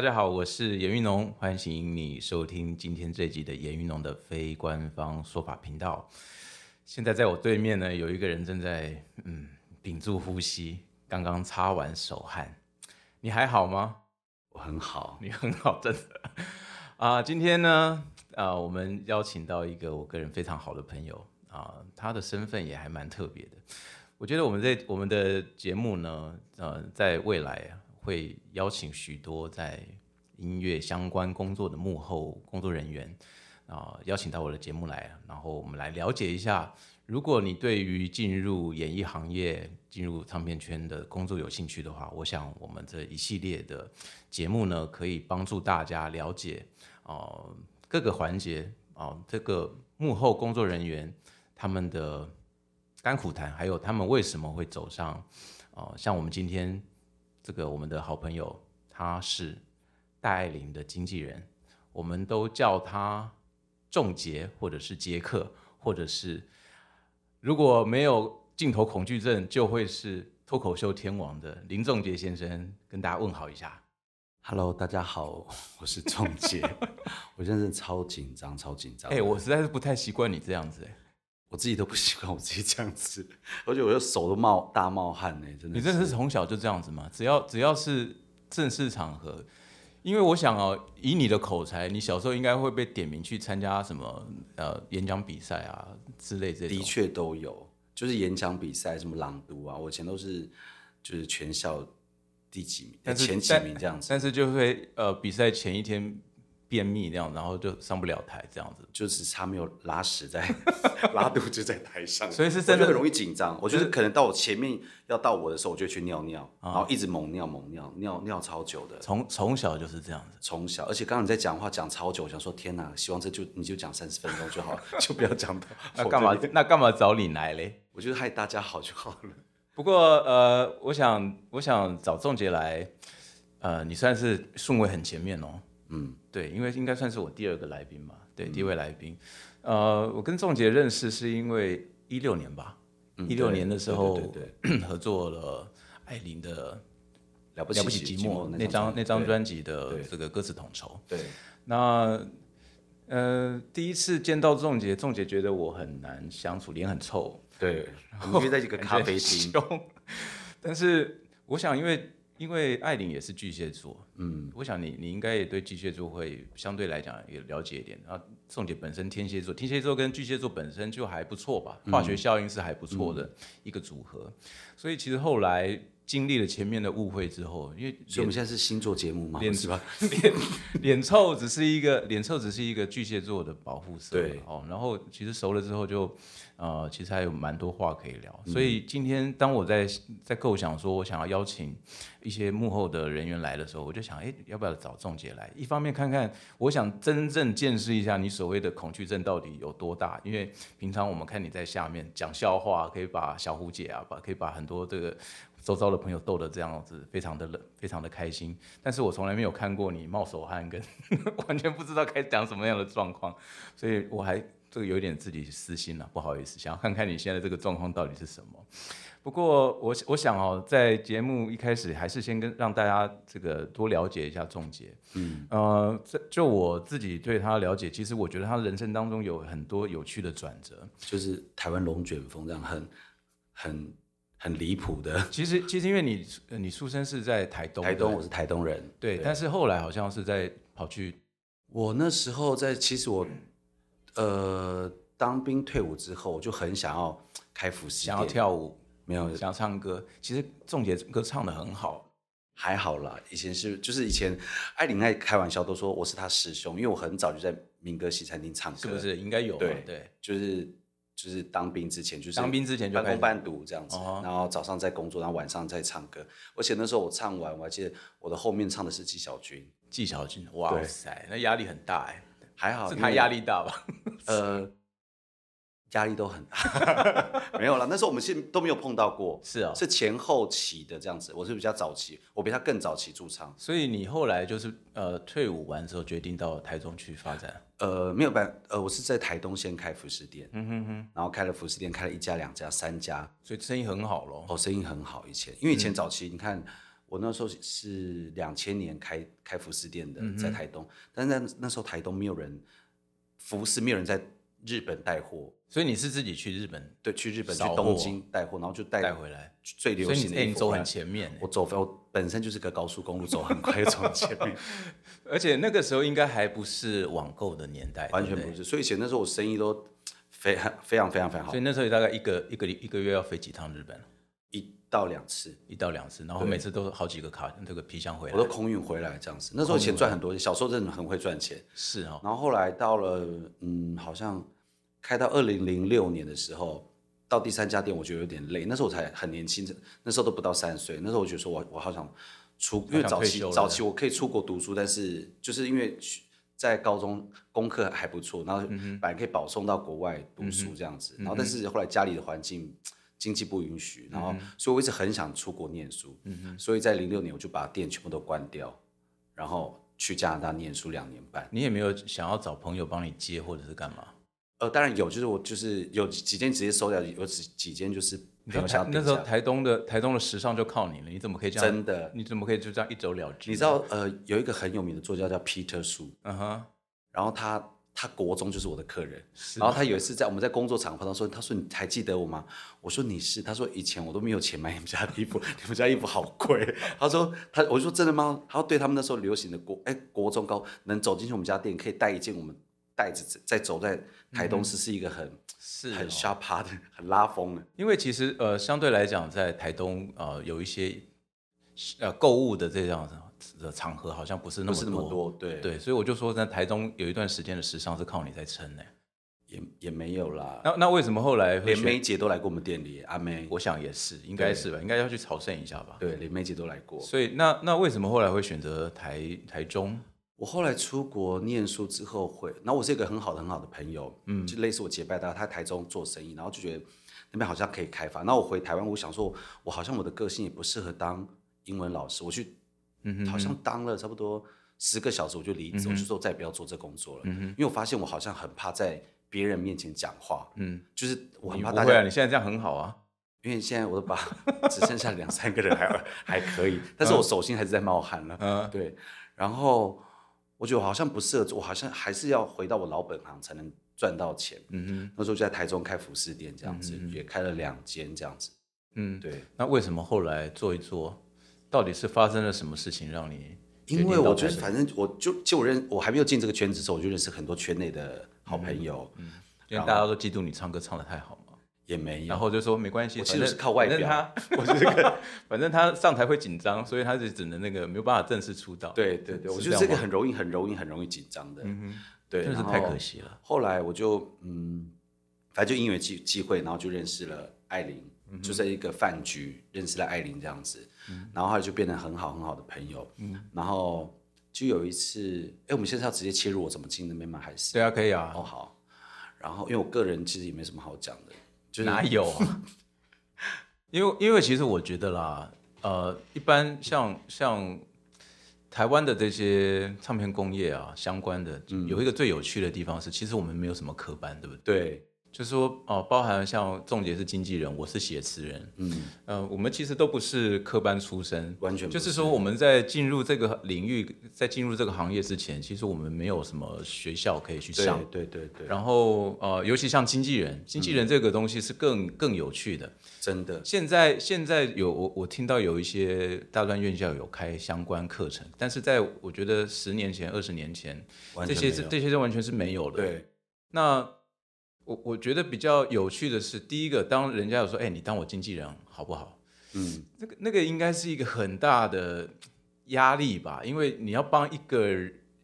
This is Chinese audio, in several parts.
大家好，我是严玉农，欢迎你收听今天这集的严玉农的非官方说法频道。现在在我对面呢，有一个人正在嗯屏住呼吸，刚刚擦完手汗。你还好吗？我很好，你很好，真的啊。今天呢，啊，我们邀请到一个我个人非常好的朋友啊，他的身份也还蛮特别的。我觉得我们在我们的节目呢，呃，在未来啊。会邀请许多在音乐相关工作的幕后工作人员啊，邀请到我的节目来，然后我们来了解一下，如果你对于进入演艺行业、进入唱片圈的工作有兴趣的话，我想我们这一系列的节目呢，可以帮助大家了解哦各个环节哦这个幕后工作人员他们的甘苦谈，还有他们为什么会走上哦像我们今天。这个我们的好朋友，他是戴爱玲的经纪人，我们都叫他仲杰，或者是杰克，或者是如果没有镜头恐惧症，就会是脱口秀天王的林仲杰先生，跟大家问好一下。Hello，大家好，我是仲杰，我现在是超紧张，超紧张。哎，我实在是不太习惯你这样子，哎。我自己都不习惯我自己这样子，而且我的手都冒大冒汗呢，真的。你真的是从小就这样子吗？只要只要是正式场合，因为我想哦，以你的口才，你小时候应该会被点名去参加什么呃演讲比赛啊之类这的确都有，就是演讲比赛什么朗读啊，我以前都是就是全校第几名，前几名这样子。但是就会呃比赛前一天。便秘那样，然后就上不了台，这样子就是差没有拉屎在 拉肚子在台上，所以是真的很容易紧张。我觉得可能到我前面要到我的时候，我就去尿尿，然后一直猛尿猛尿，尿尿超久的。从从小就是这样子，从小，而且刚刚你在讲话讲超久，我想说天哪，希望这就你就讲三十分钟就好了，就不要讲到 那干嘛？那干嘛找你来嘞？我觉得害大家好就好了。不过呃，我想我想找仲杰来，呃，你算是顺位很前面哦。嗯，对，因为应该算是我第二个来宾嘛，对，第一位来宾。呃，我跟仲杰认识是因为一六年吧，一六年的时候 合作了艾琳的《了不起寂寞》那张那张专辑的这个歌词统筹。对，那呃第一次见到仲杰，仲杰觉得我很难相处，脸很臭。对，我们约在一个咖啡厅。但是我想，因为因为艾琳也是巨蟹座，嗯，我想你你应该也对巨蟹座会相对来讲也了解一点。然后宋姐本身天蝎座，天蝎座跟巨蟹座本身就还不错吧，化学效应是还不错的一个组合。所以其实后来经历了前面的误会之后，因为所以我们现在是星座节目嘛，脸是吧 脸脸臭只是一个脸臭只是一个巨蟹座的保护色，对哦。然后其实熟了之后就。呃，其实还有蛮多话可以聊，所以今天当我在在构想说我想要邀请一些幕后的人员来的时候，我就想，哎，要不要找仲杰来？一方面看看，我想真正见识一下你所谓的恐惧症到底有多大，因为平常我们看你在下面讲笑话，可以把小胡姐啊，把可以把很多这个周遭的朋友逗得这样子，非常的冷，非常的开心。但是我从来没有看过你冒手汗，跟 完全不知道该讲什么样的状况，所以我还。这个有点自己私心了，不好意思，想要看看你现在这个状况到底是什么。不过我我想哦，在节目一开始还是先跟让大家这个多了解一下仲杰。嗯，呃，这就我自己对他了解，其实我觉得他人生当中有很多有趣的转折，就是台湾龙卷风这样很很很离谱的。其实其实因为你你出生是在台东，台东我是台东人，对，但是后来好像是在跑去，我那时候在其实我。呃，当兵退伍之后，我就很想要开服饰想要跳舞，没有想要唱歌。其实仲杰歌唱的很好，还好啦。以前是就是以前艾琳爱开玩笑都说我是他师兄，因为我很早就在民歌西餐厅唱歌，是不是？应该有对对，就是就是当兵之前就是当兵之前就半工半读这样子，然后早上在工作，然后晚上在唱歌。而且那时候我唱完，我还记得我的后面唱的是纪晓君，纪晓君，哇塞，那压力很大哎。还好，是他压力大吧？呃，压力都很大，没有了。那时候我们现都没有碰到过，是啊，是前后期的这样子。我是比较早期，我比他更早期驻唱。所以你后来就是呃退伍完之后决定到台中去发展？呃，没有办，呃，我是在台东先开服饰店，嗯哼哼，然后开了服饰店，开了一家、两家、三家，所以生意很好咯。哦，生意很好。以前因为以前早期你看。我那时候是两千年开开服饰店的，在台东，但是那那时候台东没有人服饰，没有人在日本带货，所以你是自己去日本对，去日本去东京带货，然后就带带回来，最流行的你走很前面。欸，我走我本身就是个高速公路，走很快走很前面，而且那个时候应该还不是网购的年代，完全不是。所以以前那时候我生意都非常非常非常非常好。所以，那时候大概一个一个一个月要飞几趟日本，一到两次一到两次，然后每次都好几个卡这个皮箱回来我都，空运回来这样子。那时候钱赚很多，小时候真的很会赚钱。是哦，然后后来到了嗯，好像开到二零零六年的时候，到第三家店我觉得有点累。那时候我才很年轻，那时候都不到三十岁。那时候我觉得说我我好想出，因为早期早期我可以出国读书，但是就是因为在高中功课还不错，然后嗯本来可以保送到国外读书这样子。然后但是后来家里的环境。经济不允许，然嗯后，所以我一直很想出国念书，所以在零六年我就把店全部都关掉，然后去加拿大念书两年半。你也没有想要找朋友帮你接或者是干嘛？呃，当然有，就是我就是有几几间直接收掉，有几几间就是你那时候台东的台东的时尚就靠你了，你怎么可以这样？真的，你怎么可以就这样一走了之？你知道呃，有一个很有名的作家叫 Peter 苏，嗯哼，然后他他国中就是我的客人，然后他有一次在我们在工作场合，他说他说你还记得我吗？我说你是，他说以前我都没有钱买你们家的衣服，你们家衣服好贵。他说他我说真的吗？他说对他们那时候流行的国哎国中高能走进去我们家店可以带一件我们袋子再走在台东市是一个很、很是哦 sharp 趴的很拉风的。因为其实呃，相对来讲，在台东呃有一些呃购物的这样的场合，好像不是那么多，对对，所以我就说，在台中有一段时间的时尚是靠你在撑呢。也也没有啦。那那为什么后来？连梅姐都来过我们店里，阿梅，我想也是，应该是吧，应该要去朝圣一下吧。对，连梅姐都来过。所以那那为什么后来会选择台台中？我后来出国念书之后会，然后我是一个很好的很好的朋友，嗯，就类似我结拜到，他台中做生意，然后就觉得那边好像可以开发。那我回台湾，我想说，我好像我的个性也不适合当英文老师，我去，嗯好像当了差不多十个小时我就离职，我就说再也不要做这工作了，嗯因为我发现我好像很怕在别人面前讲话，嗯，就是我很怕大家啊，你现在这样很好啊。因为现在我都把 只剩下两三个人还还可以，但是我手心还是在冒汗了。嗯。对，然后我觉得我好像不适合做，我好像还是要回到我老本行才能赚到钱。嗯哼，那时候就在台中开服饰店，这样子、也开了两间这样子。嗯，对，那为什么后来做一做，到底是发生了什么事情让你因为我觉得反正我就就我认我还没有进这个圈子的时候，我就认识很多圈内的好朋友，因为大家都嫉妒你唱歌唱的太好嘛，也没有然。后就说没关系，我其实是靠外表反正他 我是个，反正他上台会紧张，所以他就只能那个没有办法正式出道。对对对，我觉得这个很容易、很容易、很容易紧张的。嗯对，真的是太可惜了。后来我就嗯，反正就因为机机会，然后就认识了艾琳，嗯就在一个饭局认识了艾琳这样子，然后后来就变得很好很好的朋友。嗯然后就有一次，哎，我们现在要直接切入我怎么进那边吗？还是对啊，可以啊，哦好。然后因为我个人其实也没什么好讲的，就是哪有啊？因为因为其实我觉得啦，呃，一般像像台湾的这些唱片工业啊，相关的、嗯有一个最有趣的地方是，其实我们没有什么科班，对不对？对，就是说，哦、包含像仲杰是经纪人，我是写词人，嗯，呃，我们其实都不是科班出身，完全不就是说我们在进入这个领域，在进入这个行业之前，其实我们没有什么学校可以去上。对对对，然后呃，尤其像经纪人，经纪人这个东西是更更有趣的。真的。现在现在有我我听到有一些大专院校有开相关课程，但是在我觉得十年前、二十年前，这些是完全没有。这些是完全是没有的。，对。那我我觉得比较有趣的是，第一个，当人家有说，哎，你当我经纪人好不好？嗯。那个那个应该是一个很大的压力吧，因为你要帮一个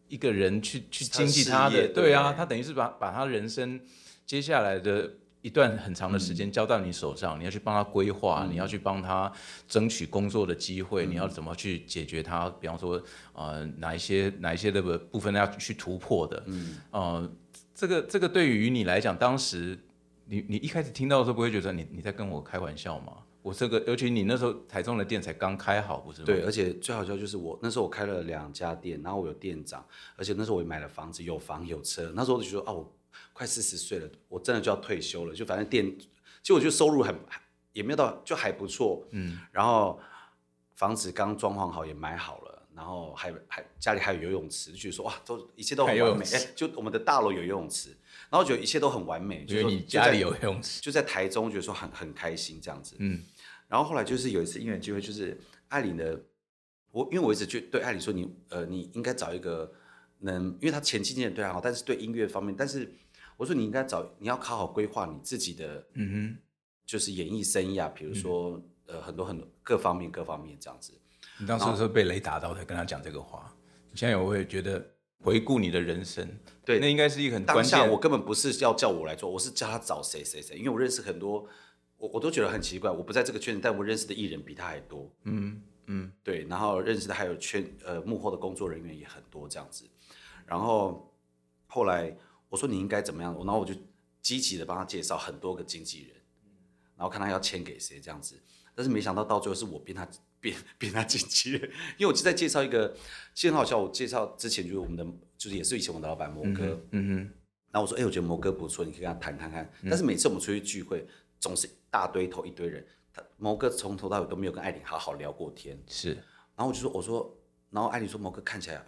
一个人去去经济他的，业对啊，他等于是把把他人生接下来的一段很长的时间交到你手上，你要去帮他规划，你要去帮他争取工作的机会，你要怎么去解决他，比方说呃哪一些哪一些的部分要去突破的，嗯，呃，这个这个对于你来讲，当时你你一开始听到的时候，不会觉得你你在跟我开玩笑吗？我这个，尤其你那时候台中的店才刚开好，不是吗？对，而且最好笑就是我那时候我开了两家店，然后我有店长，而且那时候我也买了房子，有房有车。那时候我就觉得啊，我快四十岁了，我真的就要退休了。就反正店，其实我觉得收入很也没有到，就还不错。嗯，然后房子刚装潢好也买好了，然后还还家里还有游泳池，就觉得说哇，都一切都很完美。就我们的大楼有游泳池，然后觉得一切都很完美，因为你家里有游泳池，就在台中，觉得说很很开心这样子。嗯，然后后来就是有一次因缘机会，就是艾琳的，我因为我一直就对艾琳说你呃你应该找一个能，因为他前期经纪人对他好，但是对音乐方面，但是我说你应该找你要好好规划你自己的嗯哼就是演艺生涯，比如说、呃很多很多各方面各方面这样子。哼，你当时是被雷打到才跟他讲这个话，你现在我会觉得回顾你的人生，对。那应该是一个很关当下键。我根本不是要叫我来做，我是叫他找谁谁谁，因为我认识很多，我我都觉得很奇怪，我不在这个圈子，但我认识的艺人比他还多。嗯嗯。对，然后认识的还有圈呃幕后的工作人员也很多这样子，然后后来我说你应该怎么样，然后我就积极的帮他介绍很多个经纪人，然后看他要签给谁这样子，但是没想到到最后是我变他变变 他经纪人，因为我就在介绍一个，其实很好笑，我介绍之前就是我们的就是也是以前我们的老板摩哥，嗯哼然后我说，哎、我觉得摩哥不错，你可以跟他谈看看。但是每次我们出去聚会，总是一大堆头一堆人，他摩哥从头到尾都没有跟艾琳好好聊过天。是然后我就说，我说，然后艾琳说，摩哥看起来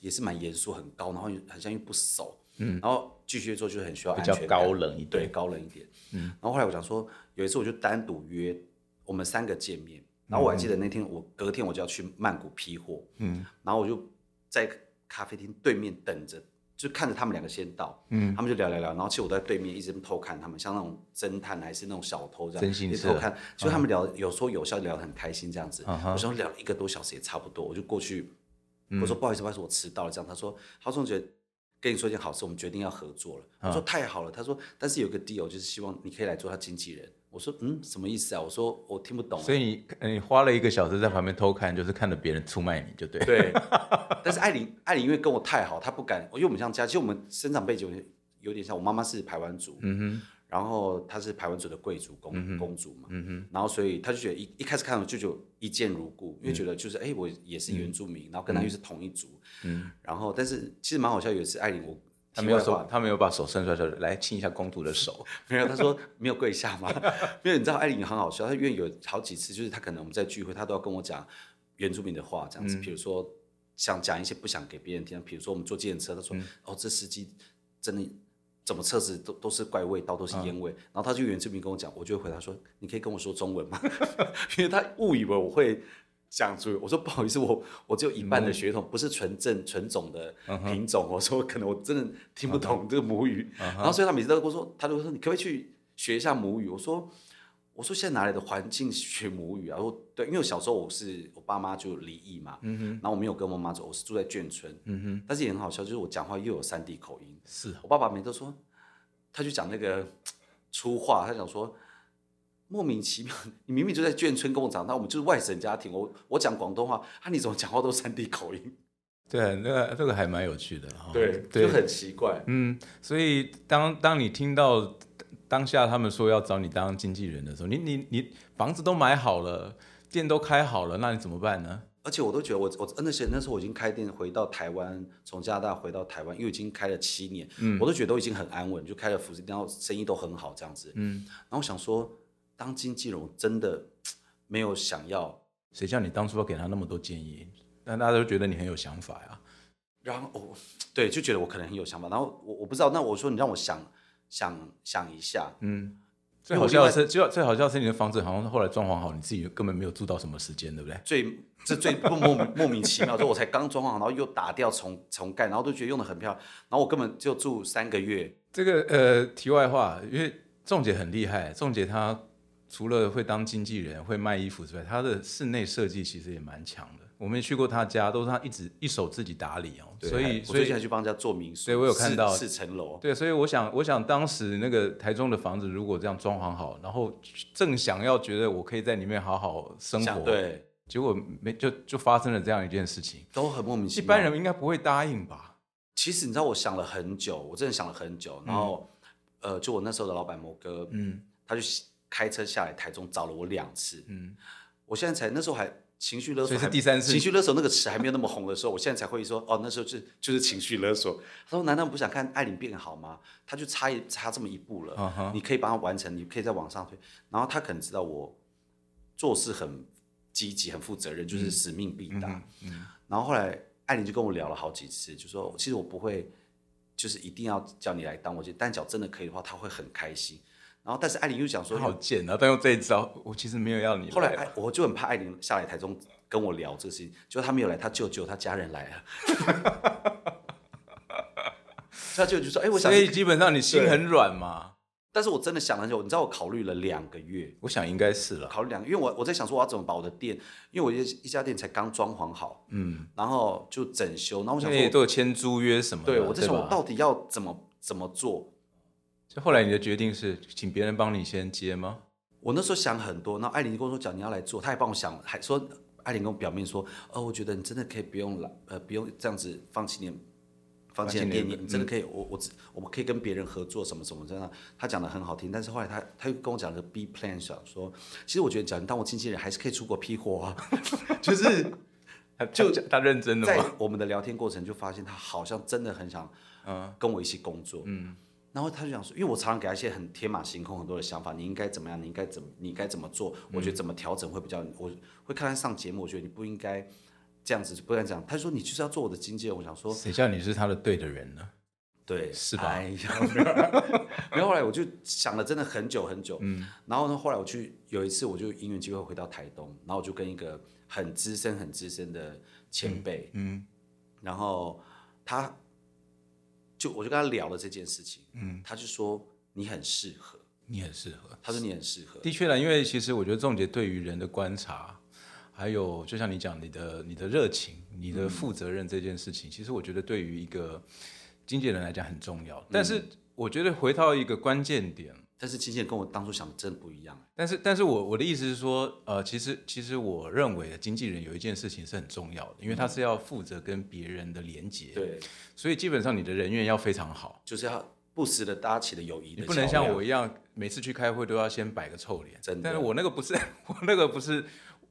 也是蛮严肃、很高，然后很像又不熟，嗯，然后巨蟹座就很需要比较安全感高冷一对，点。高冷一点，嗯。然后后来我想说，有一次我就单独约我们三个见面，然后我还记得那天我隔天我就要去曼谷批货，嗯然后我就在咖啡厅对面等着，就看着他们两个先到，嗯，他们就聊聊聊，然后其实我在对面一直偷看他们，像那种侦探还是那种小偷这样，征信社一直偷看，就他们聊有说有笑，聊得很开心这样子。嗯哼我说聊了一个多小时也差不多，我就过去，我说不好意思，不好意思，我迟到了这样。他说郝总觉得跟你说一件好事，我们决定要合作了。我说太好了，他说但是有个 deal 就是希望你可以来做他经纪人。我说嗯，什么意思啊？我说我听不懂啊。所以你你花了一个小时在旁边偷看，就是看着别人出卖你就对。对，但是艾琳，艾琳因为跟我太好，她不敢，因为我们像家，其实我们生长背景有点像，我妈妈是排湾族，嗯然后她是排湾族的贵族公、公主嘛，嗯哼，然后所以她就觉得一一开始看到就就一见如故，因为觉得就是哎、我也是原住民，然后跟她又是同一族，嗯，然后但是其实蛮好笑，有一次艾琳我他没有题外话手，他没有把手伸出来说来亲一下公主的手。没有，他说没有跪下吗？没有，你知道艾琳很好笑，她因为有好几次，就是她可能我们在聚会，她都要跟我讲原住民的话，这样子，比如说想讲一些不想给别人听，比如说我们坐计程车，她说、哦，这司机真的怎么车子都都是怪味道，都是烟味，然后他就原住民跟我讲，我就会回答说，你可以跟我说中文吗？因为他误以为我会。讲出，我说不好意思，我我只有一半的血统，不是纯正纯种的品种。我说可能我真的听不懂这个母语，然后所以他每次都跟我说，他就说你可不可以去学一下母语？我说我说现在哪里的环境学母语啊？我说对，因为我小时候我是我爸妈就离异嘛，然后我没有跟我妈走，我是住在眷村，但是也很好笑，就是我讲话又有三地口音。是。我爸爸每次都说，他就讲那个粗话，他讲说莫名其妙，你明明就在眷村跟我长大，我们就是外省家庭，我我讲广东话，啊你怎么讲话都三地口音？对，那个这个还蛮有趣的哈。对，就，很奇怪。嗯，所以当当你听到当下他们说要找你当经纪人的时候，你你你房子都买好了，店都开好了，那你怎么办呢？而且我都觉得我我那些那时候我已经开店回到台湾，从加拿大回到台湾，因为已经开了七年，嗯我都觉得都已经很安稳，就开了服饰店，然后生意都很好这样子。嗯，然后我想说，当经纪人我真的 没有想要，谁叫你当初要给他那么多建议？但大家都觉得你很有想法呀。然后我 对就觉得我可能很有想法，然后我我不知道，那我说你让我想想想一下，嗯，最好笑的是，最最好笑的是你的房子好像后来装潢好，你自己根本没有住到什么时间，对不对？最这最不莫名莫名其妙，就我才刚装潢好，然后又打掉重重盖，然后都觉得用的很漂亮，然后我根本就住三个月，这个呃，题外话，因为仲姐很厉害，仲姐她除了会当经纪人、会卖衣服之外，他的室内设计其实也蛮强的。我们也去过他家，都是他一直一手自己打理哦。对所以，我所以最近还去帮人家做民宿，对我有看到四四层楼，对，所以我想，我想当时那个台中的房子如果这样装潢好，然后正想要觉得我可以在里面好好生活，，想对，结果没就就发生了这样一件事情。都很莫名其妙一。般人应该不会答应吧？其实你知道，我想了很久，我真的想了很久。然后，呃，就我那时候的老板摩哥，嗯他就开车下来台中找了我两次。嗯，我现在才那时候还情绪勒索还，所以是第三次情绪勒索那个词还没有那么红的时候，我现在才会说，哦，那时候是就是情绪勒索。他说，难道不想看艾琳变好吗？他就差一差这么一步了，你可以帮他完成，你可以在往上推。然后他可能知道我做事很积极、很负责任，就是使命必达。然后后来艾琳就跟我聊了好几次，就说其实我不会，就是一定要叫你来当我，但脚真的可以的话，他会很开心。然后但是艾琳又讲说，好贱啊！但用这一招，我其实没有要你。后来艾我就很怕艾琳下来台中跟我聊这个事情，结果他没有来，他舅舅他家人来了。他舅舅说：“哎，我想，所以基本上你心很软嘛。但是我真的想了很久，你知道我考虑了两个月，我想应该是了。考虑两个，因为我我在想说我要怎么把我的店，因为我一一家店才刚装潢好，嗯，然后就整修，然后我想说都有签租约什么的，对我在想我到底要怎么怎么做。就后来你的决定是请别人帮你先接吗？我那时候想很多，那艾琳跟我说讲你要来做，他也帮我想，还说艾琳跟我表面说，哦，我觉得你真的可以不用来，呃，不用这样子放弃你。”房间店，你你真的可以，我我我们可以跟别人合作什么什么真的，他讲的很好听，但是后来他他又跟我讲个 B plan，想说，其实我觉得讲你当我经纪人还是可以出国批货啊，就是就他认真的在我们的聊天过程就发现他好像真的很想嗯跟我一起工作，嗯，然后他就想说，因为我常常给他一些很天马行空很多的想法，你应该怎么样，你应该怎么你该怎么做，我觉得怎么调整会比较，我会看他上节目，我觉得你不应该。这样子就不敢讲。他说：“你就是要做我的经纪人。”我想说：“谁叫你是他的对的人呢？”对，是吧？然后 后来我就想了，真的很久很久。嗯。然后呢，后来我去有一次，我就因缘机会回到台东，然后我就跟一个很资深、很资深的前辈，嗯，然后他就我就跟他聊了这件事情，嗯，他就说：“你很适合，你很适合。”他说：“你很适合。”的确啦，因为其实我觉得仲杰对于人的观察。还有，就像你讲，你的你的热情，你的负责任这件事情，其实我觉得对于一个经纪人来讲很重要。但是我觉得回到一个关键点，但是经纪人跟我当初想的真的不一样。但是，但是我我的意思是说，呃，其实其实我认为经纪人有一件事情是很重要的，因为他是要负责跟别人的连接。对，所以基本上你的人缘要非常好，就是要不时的搭起了友谊。你不能像我一样，每次去开会都要先摆个臭脸。真的，但是我那个不是，我那个不是，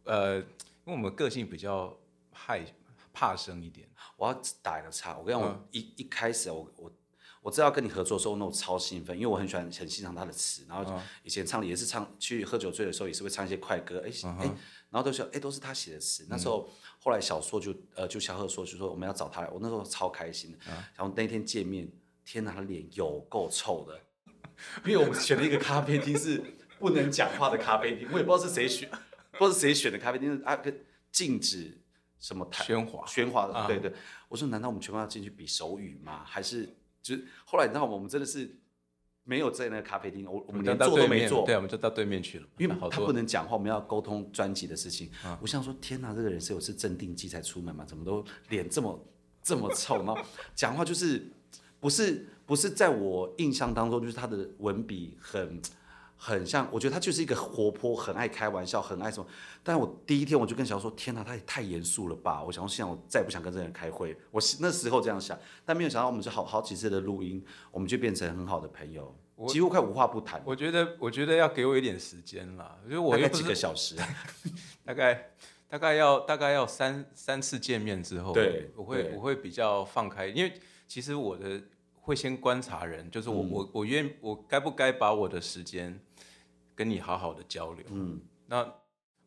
呃。因为我们个性比较害怕生一点，我要打一个岔。我跟你讲，我一一开始，我我我知道跟你合作的时候，那种超兴奋，因为我很喜欢很欣赏他的词。然后以前唱也是唱去喝酒醉的时候，也是会唱一些快歌。哎哎，然后都是哎都是他写的词。那时候后来小硕就呃就小贺说就说我们要找他来，我那时候超开心的。然后那天见面，天哪，他脸有够臭的，因为我们选了一个咖啡厅是不能讲话的咖啡厅，我也不知道是谁选。不知道是谁选的咖啡厅啊？跟禁止什么喧哗喧哗的，对对。我说难道我们全部要进去比手语吗？还是就是后来你知道吗？我们真的是没有在那个咖啡厅，我我们连坐都没坐，对，我们就到对面去了。因为他不能讲话，我们要沟通专辑的事情。我想说，天哪，这个人是有是镇定剂才出门吗？怎么都脸这么这么臭？然后讲话就是不是不是在我印象当中，就是他的文笔很。很像，我觉得他就是一个活泼、很爱开玩笑、很爱什么。但是我第一天我就跟小说：“天哪，他也太严肃了吧！”我想说，现在我再也不想跟这个人开会。我那时候这样想，但没有想到，我们就好好几次的录音，我们就变成很好的朋友，几乎快无话不谈。我觉得，我觉得要给我一点时间啦，因为我大概几个小时，大概大概要大概要三三次见面之后，对，我会我会比较放开，因为其实我的会先观察人，就是我我我愿我该不该把我的时间。跟你好好的交流，嗯，那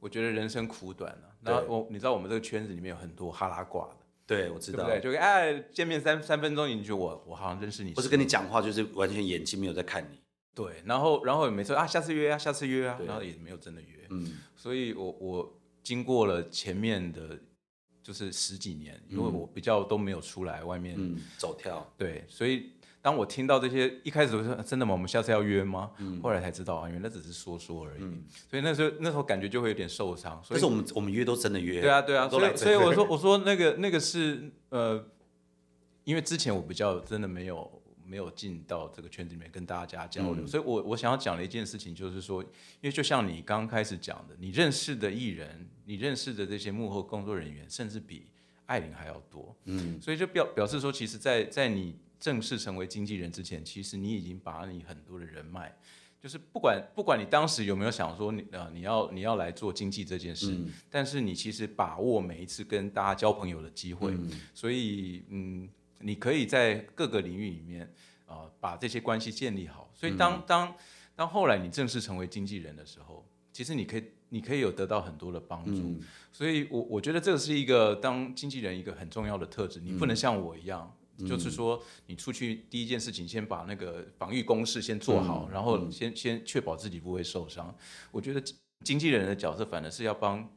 我觉得人生苦短啊。那我你知道我们这个圈子里面有很多哈拉挂的，对我知道，对，就哎见面三三分钟，你就我我好像认识你，不是跟你讲话，就是完全眼睛没有在看你。对，然后然后也没说啊下次约啊下次约啊，然后也没有真的约，嗯，所以我我经过了前面的，就是十几年，因为我比较都没有出来外面走跳，对，所以。当我听到这些，一开始我说真的吗？我们下次要约吗？后来才知道啊，原来只是说说而已。所以那时候那时候感觉就会有点受伤。但是我们我们约都真的约。对啊对啊，所以所以我 说我说那个那个是呃，因为之前我比较真的没有没有进到这个圈子里面跟大家交流，所以我我想要讲的一件事情就是说，因为就像你刚开始讲的，你认识的艺人，你认识的这些幕后工作人员，甚至比艾琳还要多。嗯，所以就表表示说，其实，在在你。正式成为经纪人之前，其实你已经把你很多的人脉，就是不管不管你当时有没有想说你呃你要你要来做经纪这件事，但是你其实把握每一次跟大家交朋友的机会，所以嗯，你可以在各个领域里面啊把这些关系建立好。所以当当当后来你正式成为经纪人的时候，其实你可以你可以有得到很多的帮助。嗯所以我我觉得这个是一个当经纪人一个很重要的特质，你不能像我一样。就是说，你出去第一件事情，先把那个防御攻势先做好，然后先先确保自己不会受伤。我觉得经经纪人的角色反而是要帮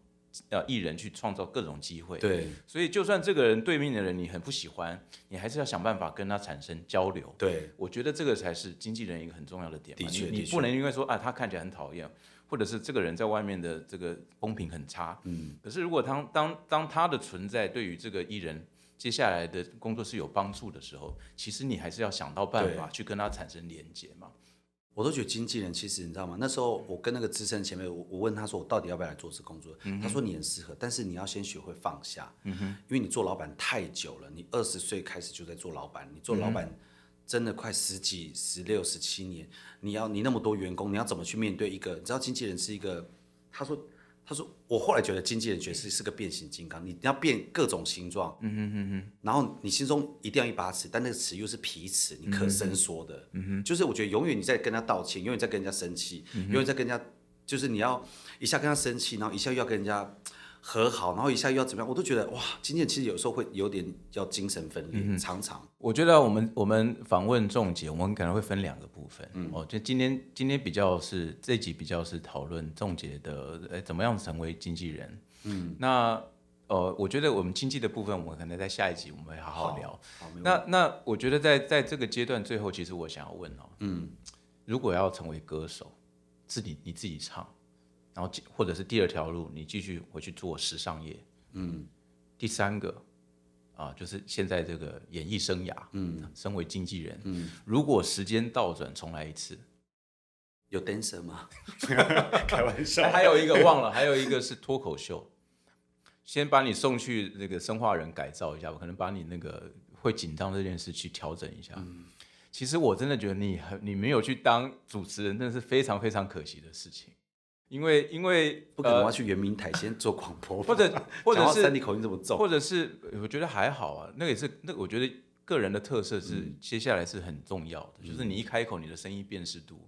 呃艺人去创造各种机会。对所以，就算这个人对面的人你很不喜欢，你还是要想办法跟他产生交流。对我觉得这个才是经纪人一个很重要的点嘛。的确你不能因为说啊，他看起来很讨厌，或者是这个人在外面的这个风评很差。嗯。可是如果当当当他的存在对于这个艺人接下来的工作是有帮助的时候，其实你还是要想到办法去跟他产生连接嘛。我都觉得经纪人其实你知道吗？那时候我跟那个资深前辈，我我问他说我到底要不要来做这工作？他说你很适合，但是你要先学会放下，嗯因为你做老板太久了，你二十岁开始就在做老板，你做老板真的快十几、十六、十七年，你要你那么多员工，你要怎么去面对一个？你知道经纪人是一个，他说。他说：“我后来觉得经纪人角色是个变形金刚，你要变各种形状，嗯哼哼哼，然后你心中一定要一把尺，但那个尺又是皮尺，你可伸缩的，嗯哼，就是我觉得永远你在跟他道歉，永远在跟人家生气，永远在跟人家，就是你要一下跟他生气，然后一下又要跟人家和好，然后一下又要怎么样，我都觉得哇，经纪人其实有时候会有点要精神分裂，常常我觉得我们我们访问仲杰，我们可能会分两个部分。嗯哦，就今天今天比较是这集比较是讨论仲杰的，哎，怎么样成为经纪人。嗯，那呃，我觉得我们经济的部分，我们可能在下一集我们会好好聊。好，那那我觉得在在这个阶段最后，其实我想要问哦，嗯，如果要成为歌手，自己你自己唱，然后或者是第二条路，你继续回去做时尚业，嗯，第三个啊，就是现在这个演艺生涯，嗯，身为经纪人，嗯，如果时间倒转重来一次，有 dancer 吗？开玩笑，还有一个忘了，还有一个是脱口秀，先把你送去那个生化人改造一下，我可能把你那个会紧张这件事去调整一下。其实我真的觉得你很你没有去当主持人，那是非常非常可惜的事情，因为因为不可能我要去圆明台先做广播吧，或者 或者是讲话山地口音这么重，或者是我觉得还好啊，那个也是那个我觉得个人的特色是、嗯接下来是很重要的，就是你一开口你的声音辨识度。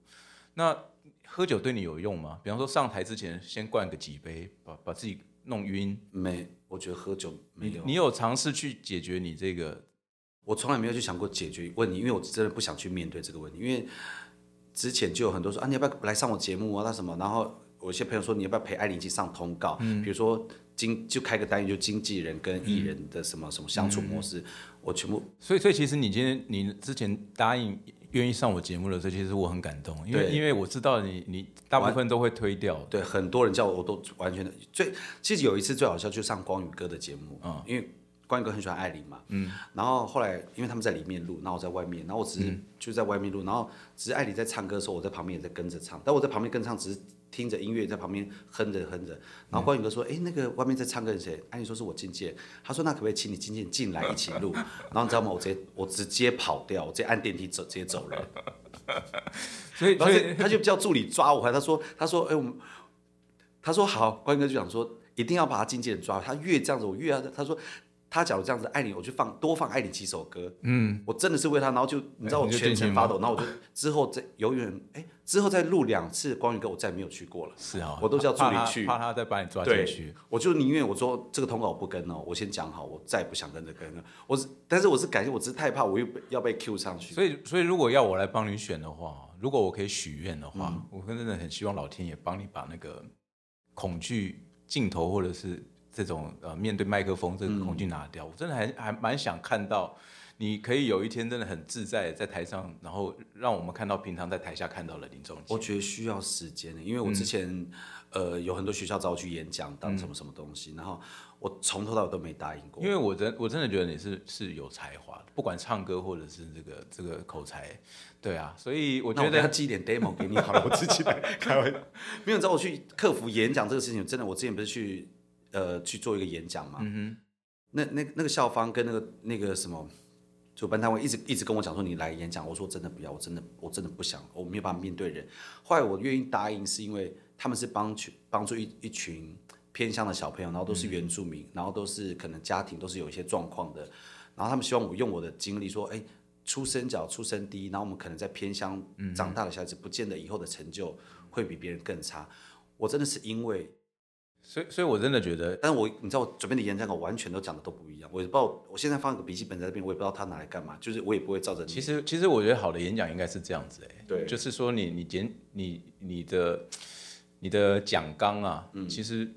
那喝酒对你有用吗？比方说上台之前先灌个几杯，把把自己弄晕。没，我觉得喝酒没有。你有尝试去解决你这个？我从来没有去想过解决问题，因为我真的不想去面对这个问题。因为之前就有很多说啊，你要不要来上我节目啊？那什么？然后我有些朋友说你要不要陪艾琳去上通告？比如说经就开个单元，就经纪人跟艺人的什么什么相处模式，我全部所以，所以其实你今天你之前答应愿意上我节目的时候，其实我很感动，因为因为我知道你你大部分都会推掉。对很多人叫我，我都完全的最。其实有一次最好笑，就上光宇哥的节目，嗯因为光宇哥很喜欢艾琳嘛，嗯，然后后来因为他们在里面录，然后我在外面，然后我只是、就在外面录，然后只是艾琳在唱歌的时候，我在旁边也在跟着唱，但我在旁边跟唱，只是听着音乐在旁边哼着哼着，然后关宇哥说，哎、那个外面在唱歌是谁？艾琳说是我经纪人，他说那可不可以请你经纪人进来一起录？然后你知道吗？我直接我直接跑掉，我直接按电梯走，直接走人。所以，所以他就叫助理抓我，他说他说哎、我们，他说好，关哥就想说一定要把他经纪人抓，他越这样子我越要，他说他假如这样子爱你，我就放多放爱你几首歌，嗯，我真的是为他，然后就你知道我全程发抖，然后我就之后再永远哎、之后再录两次光宇哥，我再也没有去过了，是啊，我都叫助理去。怕他再把你抓进对去。我就宁愿我说这个通告我不跟哦，我先讲好，我再也不想跟着跟了，我是但是我是感谢，我只是太怕我又被要被 Q 上去，所以，所以如果要我来帮你选的话，如果我可以许愿的话，嗯。我真的很希望老天爷帮你把那个恐惧镜头或者是这种呃面对麦克风这个恐惧拿掉。我真的还还蛮想看到你可以有一天真的很自在在台上，然后让我们看到平常在台下看到的林仲我杰。觉得需要时间的，因为我之前、呃有很多学校找我去演讲，当什么什么东西，然后我从头到尾都没答应过因。为我真我真的觉得你是是有才华的，不管唱歌或者是这个这个口才，对啊，所以我觉得等下寄一点 demo 给你好了，我自己来开玩笑。没有，你知道我去克服演讲这个事情，真的，我之前不是去呃去做一个演讲嘛？嗯那那那个校方跟那个那个什么主办单位一直一直跟我讲说你来演讲，我说真的不要，我真的我真的不想，我没有办法面对人。后来我愿意答应，是因为他们是帮去帮助一一群偏乡的小朋友，然后都是原住民，然后都是可能家庭都是有一些状况的，然后他们希望我用我的经历说，哎。出生角出生低，然后我们可能在偏乡长大的小孩子，不见得以后的成就会比别人更差。我真的是因为，所以所以我真的觉得，但是我你知道我准备的演讲稿完全都讲的都不一样，我也不知道，我现在放一个笔记本在那边，我也不知道他拿来干嘛，就是我也不会照着你。其实其实我觉得好的演讲应该是这样子哎、对就是说你你简你你的你的讲纲啊，嗯其实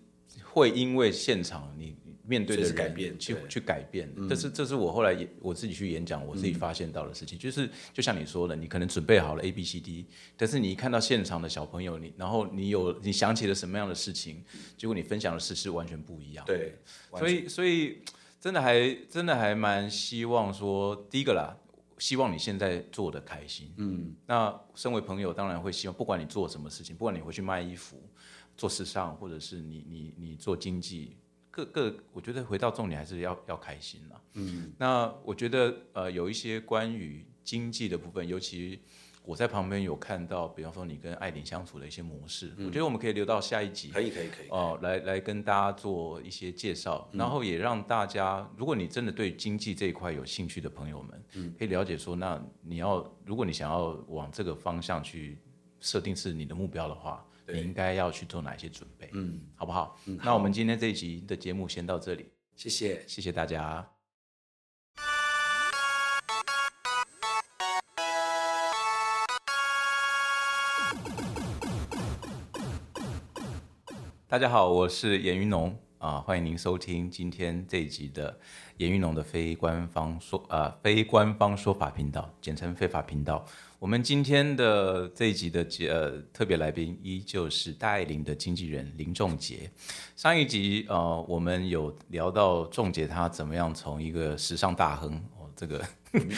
会因为现场你面对的人改变去去改变。这是这是我后来也我自己去演讲，我自己发现到的事情，就是就像你说的，你可能准备好了 A B C D，但是你一看到现场的小朋友，你然后你有你想起了什么样的事情，结果你分享的事是完全不一样。对，所以所以真的还真的还蛮希望说，第一个啦，希望你现在做的开心。嗯，那身为朋友，当然会希望，不管你做什么事情，不管你回去卖衣服、做时尚，或者是你你你做经济，各各，我觉得回到重点还是要要开心啦。嗯，那我觉得呃，有一些关于经济的部分，尤其。我在旁边有看到，比方说你跟艾琳相处的一些模式，我觉得我们可以留到下一集。可以可以可以，哦，来来跟大家做一些介绍，然后也让大家，如果你真的对经济这一块有兴趣的朋友们，可以了解说，那你要，如果你想要往这个方向去设定是你的目标的话，你应该要去做哪些准备，嗯，好不好？那我们今天这一集的节目先到这里，谢谢。谢谢大家。大家好，我是严云农啊，欢迎您收听今天这一集的严云农的非官方说啊、非官方说法频道，简称非法频道。我们今天的这一集的节呃特别来宾依旧是戴爱玲的经纪人林仲杰。上一集呃我们有聊到仲杰他怎么样从一个时尚大亨哦这个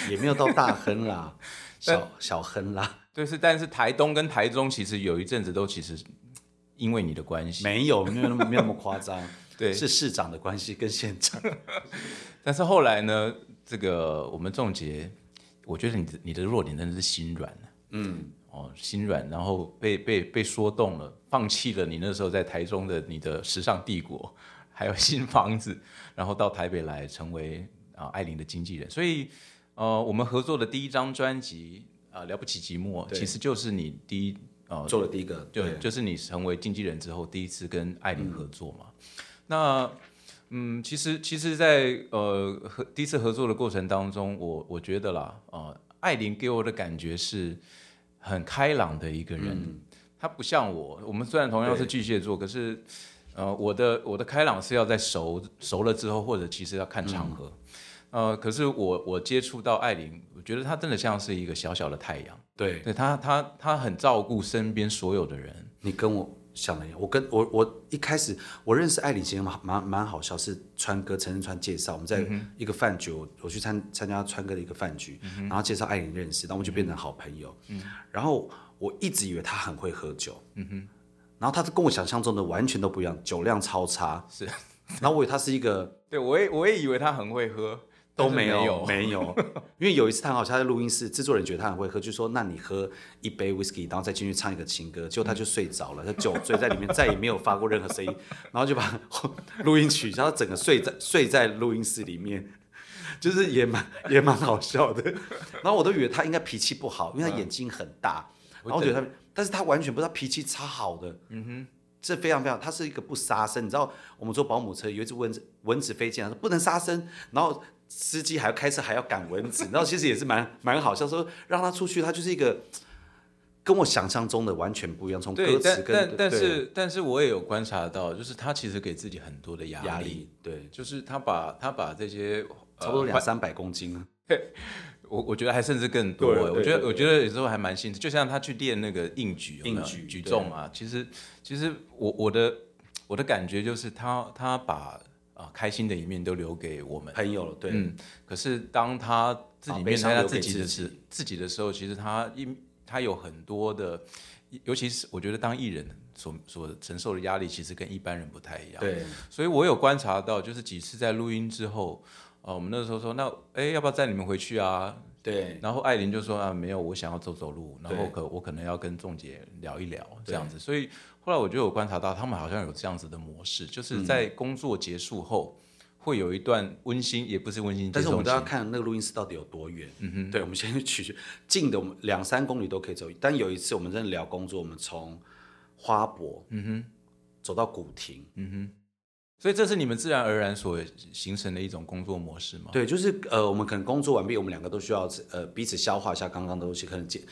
也没有到大亨啦，小小亨啦，对是，但是台东跟台中其实有一阵子都其实因为你的关系，没有没有那么没有那么夸张，对。是市长的关系跟县长，但是后来呢，这个我们仲杰，我觉得你的你的弱点真的是心软嗯，哦，心软，然后被被被说动了，放弃了你那时候在台中的你的时尚帝国，还有新房子，然后到台北来成为啊艾琳的经纪人，所以呃，我们合作的第一张专辑啊、了不起寂寞，其实就是你第一呃做了第一个，就对，就是你成为经纪人之后第一次跟艾琳合作嘛。那嗯，其实其实在，呃和第一次合作的过程当中，我我觉得啦，呃，艾琳给我的感觉是很开朗的一个人。她不像我，我们虽然同样是巨蟹座，可是呃，我的我的开朗是要在熟熟了之后，或者其实要看场合。呃，可是我我接触到艾琳，我觉得她真的像是一个小小的太阳。对对她，她她很照顾身边所有的人。你跟我想的一样，我跟我我一开始我认识艾琳其实蛮蛮蛮好笑，是川哥陈仁川介绍，我们在一个饭局，我我去参参加川哥的一个饭局，然后介绍艾琳认识，然后我们就变成好朋友。然后我一直以为他很会喝酒，然后他跟我想象中的完全都不一样，酒量超差。是，然后我以为他是一个 对我也我也以为他很会喝，都没有有。没有，因为有一次他好像，在录音室，制作人觉得他很会喝，就说那你喝一杯 whisky，然后再进去唱一个情歌，结果他就睡着了，他酒醉在里面，再也没有发过任何声音，然后就把录音取消，整个睡在睡在录音室里面。就是也蛮也蛮好笑的，然后我都以为他应该脾气不好，因为他眼睛很大，然后我觉得他，但是他完全不知道脾气超好的，嗯哼，这非常非常，他是一个不杀生，你知道我们坐保姆车有一只蚊子蚊子飞进来，说不能杀生，然后司机还要开车还要赶蚊子，然后其实也是蛮蛮好笑，说让他出去，他就是一个跟我想象中的完全不一样，从歌对，词但跟但但是但是我也有观察到，就是他其实给自己很多的压力，压力，对，就是他把他把这些差不多两呃三百公斤，我我觉得还甚至更多我觉得我觉得有时候还蛮辛苦，就像他去练那个硬举有没有，硬举举重啊，其实其实我我的我的感觉就是他他把啊、开心的一面都留给我们，朋友了，对，嗯，可是当他自己面对自己的时自己的时候，其实他一他有很多的，尤其是我觉得当艺人所所承受的压力，其实跟一般人不太一样。，对，所以我有观察到，就是几次在录音之后，呃，我们那时候说，那哎要不要载你们回去啊？对，然后艾琳就说啊，没有，我想要走走路，然后可我可能要跟仲杰聊一聊这样子。所以后来我就有观察到，他们好像有这样子的模式，嗯就是在工作结束后。会有一段温馨，也不是温馨但是我们都要看那个录音室到底有多远。嗯哼，对，我们先去取近的，我们两三公里都可以走。但有一次我们真的聊工作，我们从花博，嗯哼，走到古亭，嗯哼。所以这是你们自然而然所形成的一种工作模式吗？对，就是呃，我们可能工作完毕，我们两个都需要呃彼此消化一下刚刚的东西，可能检，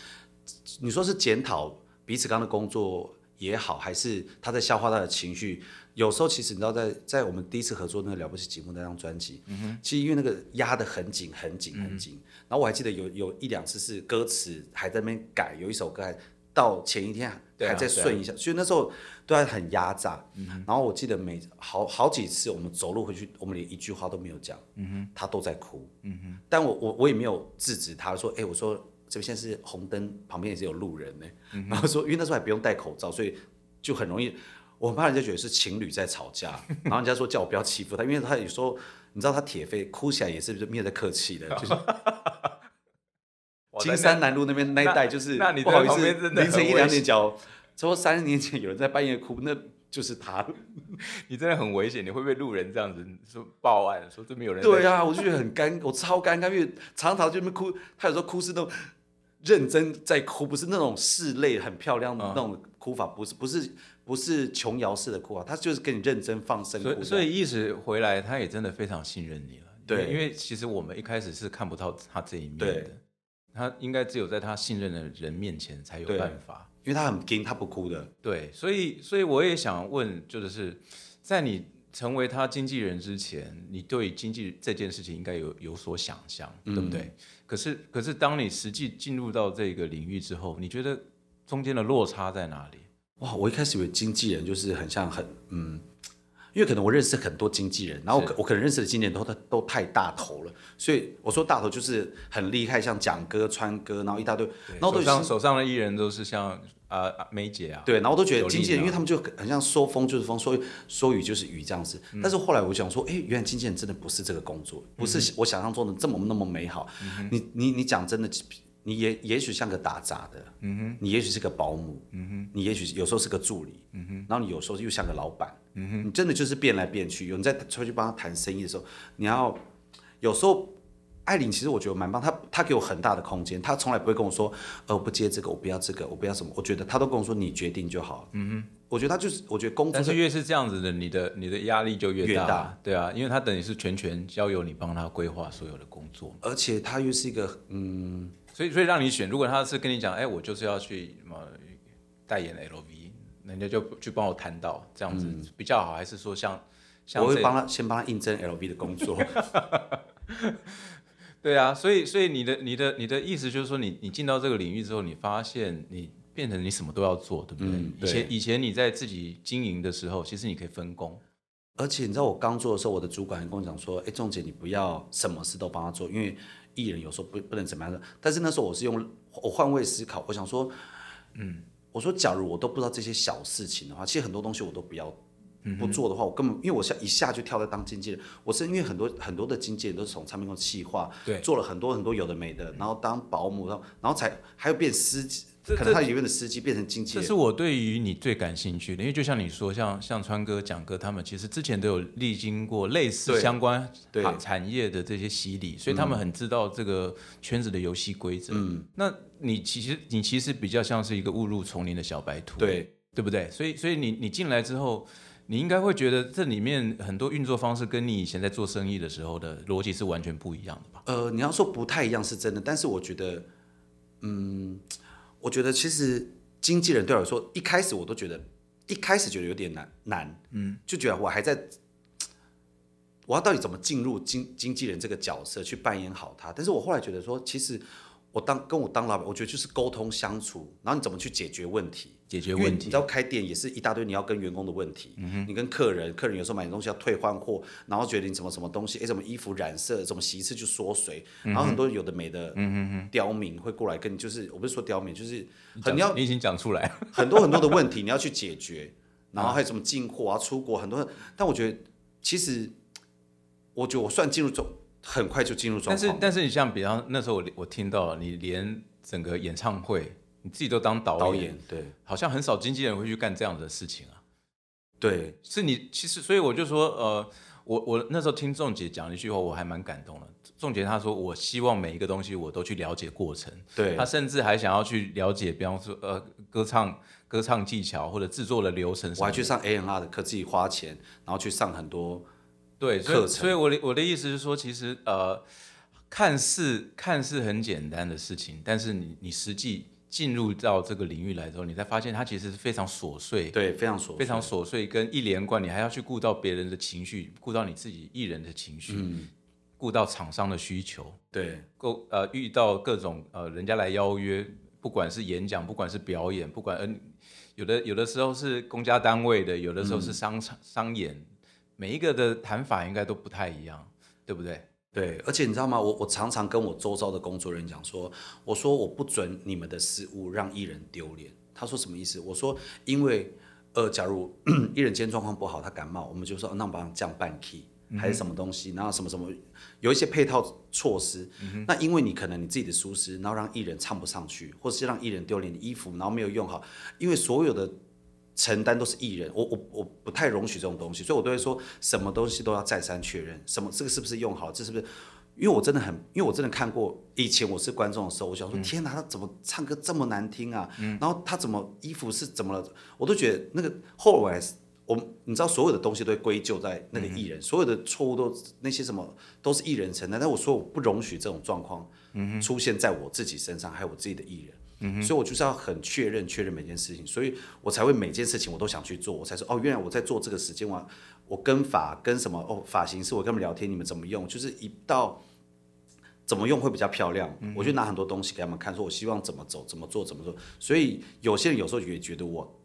你说是检讨彼此刚刚的工作也好，还是他在消化他的情绪？有时候其实你知道，在在我们第一次合作那个了不起节目那张专辑，嗯哼，其实因为那个压得很紧很紧很紧，然后我还记得有有一两次是歌词还在那边改，有一首歌还到前一天还在顺一下，所以那时候都还很压榨。然后我记得每好好几次我们走路回去，我们连一句话都没有讲，嗯哼，他都在哭，嗯哼，但我我我也没有制止他说，哎，我说这边现在是红灯，旁边也是有路人呢，然后说因为那时候还不用戴口罩，所以就很容易，我怕人家觉得是情侣在吵架，然后人家说叫我不要欺负他，因为他有时候你知道他铁肺哭起来也是没有在客气的，就是。金山南路那边那一带就是那你，不好意思，凌晨一两点脚，说三十年前有人在半夜哭，那就是他。你真的很危险，你会被路人这样子说报案，说这边有人。对啊，我就觉得很尴，我超尴尬，因为常常就那边哭，他有时候哭是那种认真在哭，不是那种拭泪很漂亮的那种哭法，不是不是不是琼瑶式的哭法，他就是跟你认真放声哭。所以意识回来，他也真的非常信任你了。对，因为其实我们一开始是看不到他这一面的。他应该只有在他信任的人面前才有办法，因为他很硬，他不哭的。对，所以所以我也想问，就是在你成为他经纪人之前，你对经纪这件事情应该有有所想象，对不对？可是可是当你实际进入到这个领域之后，你觉得中间的落差在哪里？哇，我一开始以为经纪人就是很像很嗯。因为可能我认识很多经纪人，然后我可能认识的经纪人都都太大头了，所以我说大头就是很厉害，像蒋哥、川哥，然后一大堆，然后手上手上的艺人都是像啊梅姐啊，对，然后我都觉得经纪人，因为他们就很像说风就是风，说说雨就是雨这样子。但是后来我想说，哎，原来经纪人真的不是这个工作，不是我想象中的这么那么美好。你你你讲真的。你也也许像个打杂的，嗯哼，你也许是个保姆，嗯哼，你也许有时候是个助理，嗯哼，然后你有时候又像个老板，嗯哼，你真的就是变来变去。有人在出去帮他谈生意的时候，你要有时候艾琳其实我觉得蛮棒，他他给我很大的空间，他从来不会跟我说，呃，我不接这个，我不要这个，我不要什么，我觉得他都跟我说你决定就好，嗯哼，我觉得他就是我觉得工作，但是越是这样子的，你的你的压力就越大，对啊，因为他等于是全权交由你帮他规划所有的工作，而且他又是一个嗯。所以，所以让你选。如果他是跟你讲，哎，我就是要去什么代言 LV，人家就去帮我谈到这样子比较好，还是说像像我会帮他先帮他应征 LV 的工作。对啊，所以所以你的你的你的意思就是说，你你进到这个领域之后，你发现你变成你什么都要做，对不对？以前以前你在自己经营的时候，其实你可以分工。而且你知道我刚做的时候，我的主管跟我讲说，哎，仲姐你不要什么事都帮他做，因为。艺人有时候不不能怎么样的，但是那时候我是用我换位思考，我想说，嗯，我说假如我都不知道这些小事情的话，其实很多东西我都不要不做的话，我根本因为我下一下就跳在当经纪人，我是因为很多很多的经纪人都是从唱片公司企划，对，做了很多很多有的没的，然后当保姆，然后然后才还有变司机。可能他里面的司机变成经纪人，这是我对于你最感兴趣的，因为就像你说，像像川哥、蒋哥他们，其实之前都有历经过类似相关产业的这些洗礼，所以他们很知道这个圈子的游戏规则。嗯，那你其实你其实比较像是一个误入丛林的小白兔，对对不对？所以所以你你进来之后，你应该会觉得这里面很多运作方式跟你以前在做生意的时候的逻辑是完全不一样的吧？呃，你要说不太一样是真的，但是我觉得，嗯。我觉得其实经纪人对我来说，一开始我都觉得，一开始觉得有点难难，嗯，就觉得我还在，我要到底怎么进入经经纪人这个角色去扮演好他？但是我后来觉得说，其实我当跟我当老板，我觉得就是沟通相处，然后你怎么去解决问题。解决问题，你知道开店也是一大堆你要跟员工的问题，你跟客人，客人有时候买东西要退换货，然后觉得你什么什么东西，哎，什么衣服染色，怎么洗一次就缩水，然后很多有的没的，刁民会过来跟你，就是我不是说刁民，就是很要你已经讲出来。很多很多的问题你要去解决，然后还有什么进货啊、出国很多，但我觉得其实我觉得我算进入状，很快就进入状况，但是但是你像比方那时候我我听到你连整个演唱会。你自己都当导演，对，好像很少经纪人会去干这样的事情啊。对，是你其实，所以我就说，呃，我我那时候听仲杰讲一句话，我还蛮感动的。仲杰他说，我希望每一个东西我都去了解过程。对，他甚至还想要去了解，比方说，呃，歌唱歌唱技巧或者制作的流程的，我还去上 A N R 的课，自己花钱，然后去上很多。对，所以课程所以我的我的意思是说，其实呃，看似看似很简单的事情，但是你你实际进入到这个领域来之后，你才发现它其实是非常琐碎，对，非常琐碎，非常琐碎跟一连贯，你还要去顾到别人的情绪，顾到你自己艺人的情绪，嗯。顾到厂商的需求，对。够呃遇到各种呃人家来邀约，不管是演讲，不管是表演，不管嗯、有的有的时候是公家单位的，有的时候是商场、商演，每一个的谈法应该都不太一样，对不对？对，而且你知道吗？我我常常跟我周遭的工作人员讲说，我说我不准你们的失误让艺人丢脸。他说什么意思？我说因为呃，假如 艺人今天状况不好，他感冒，我们就说、哦那我们帮他降半 key 还是什么东西，然后什么什么有一些配套措施。那因为你可能你自己的疏失，然后让艺人唱不上去，或者是让艺人丢脸的衣服，然后没有用好，因为所有的承担都是艺人，我我我不太容许这种东西，所以我都会说什么东西都要再三确认，什么这个是不是用好，这是不是？因为我真的很，因为我真的看过，以前我是观众的时候，我想说，天哪，他怎么唱歌这么难听啊？然后他怎么衣服是怎么了？我都觉得那个后来，我你知道，所有的东西都会归咎在那个艺人，所有的错误都那些什么都是艺人承担，但我说我不容许这种状况出现在我自己身上，还有我自己的艺人。所以我就是要很确认确认每件事情，所以我才会每件事情我都想去做，我才说哦，原来我在做这个时间我我跟法跟什么哦发型师我跟他们聊天，你们怎么用，就是一到怎么用会比较漂亮，我就拿很多东西给他们看，说我希望怎么走怎么做怎么做，所以有些人有时候也觉得我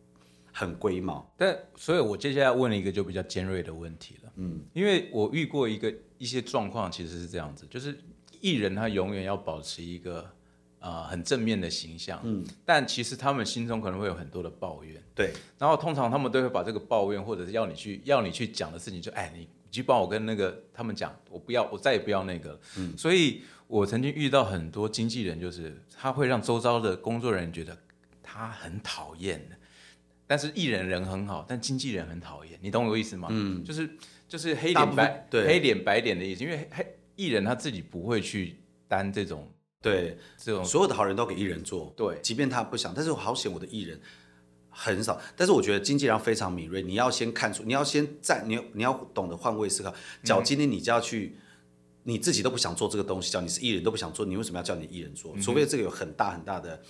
很龟毛，但所以，我接下来问了一个就比较尖锐的问题了。嗯，因为我遇过一个一些状况，其实是这样子，就是艺人他永远要保持一个呃很正面的形象，嗯，但其实他们心中可能会有很多的抱怨，对。然后通常他们都会把这个抱怨或者是要你去要你去讲的事情，就哎你你去帮我跟那个他们讲，我不要，我再也不要那个了。嗯，所以我曾经遇到很多经纪人，就是他会让周遭的工作人员觉得他很讨厌的，但是艺人人很好，但经纪人很讨厌，你懂我意思吗？嗯，就是就是黑脸白对。黑脸白脸的意思，因为黑艺人他自己不会去担这种对，这种所有的好人都给艺人做，对即便他不想，但是我好险我的艺人很少，但是我觉得经纪人非常敏锐，你要先看出，你要先站，你你要懂得换位思考。假如今天你就要去，你自己都不想做这个东西，叫你是艺人都不想做，你为什么要叫你艺人做？除非这个有很大很大的，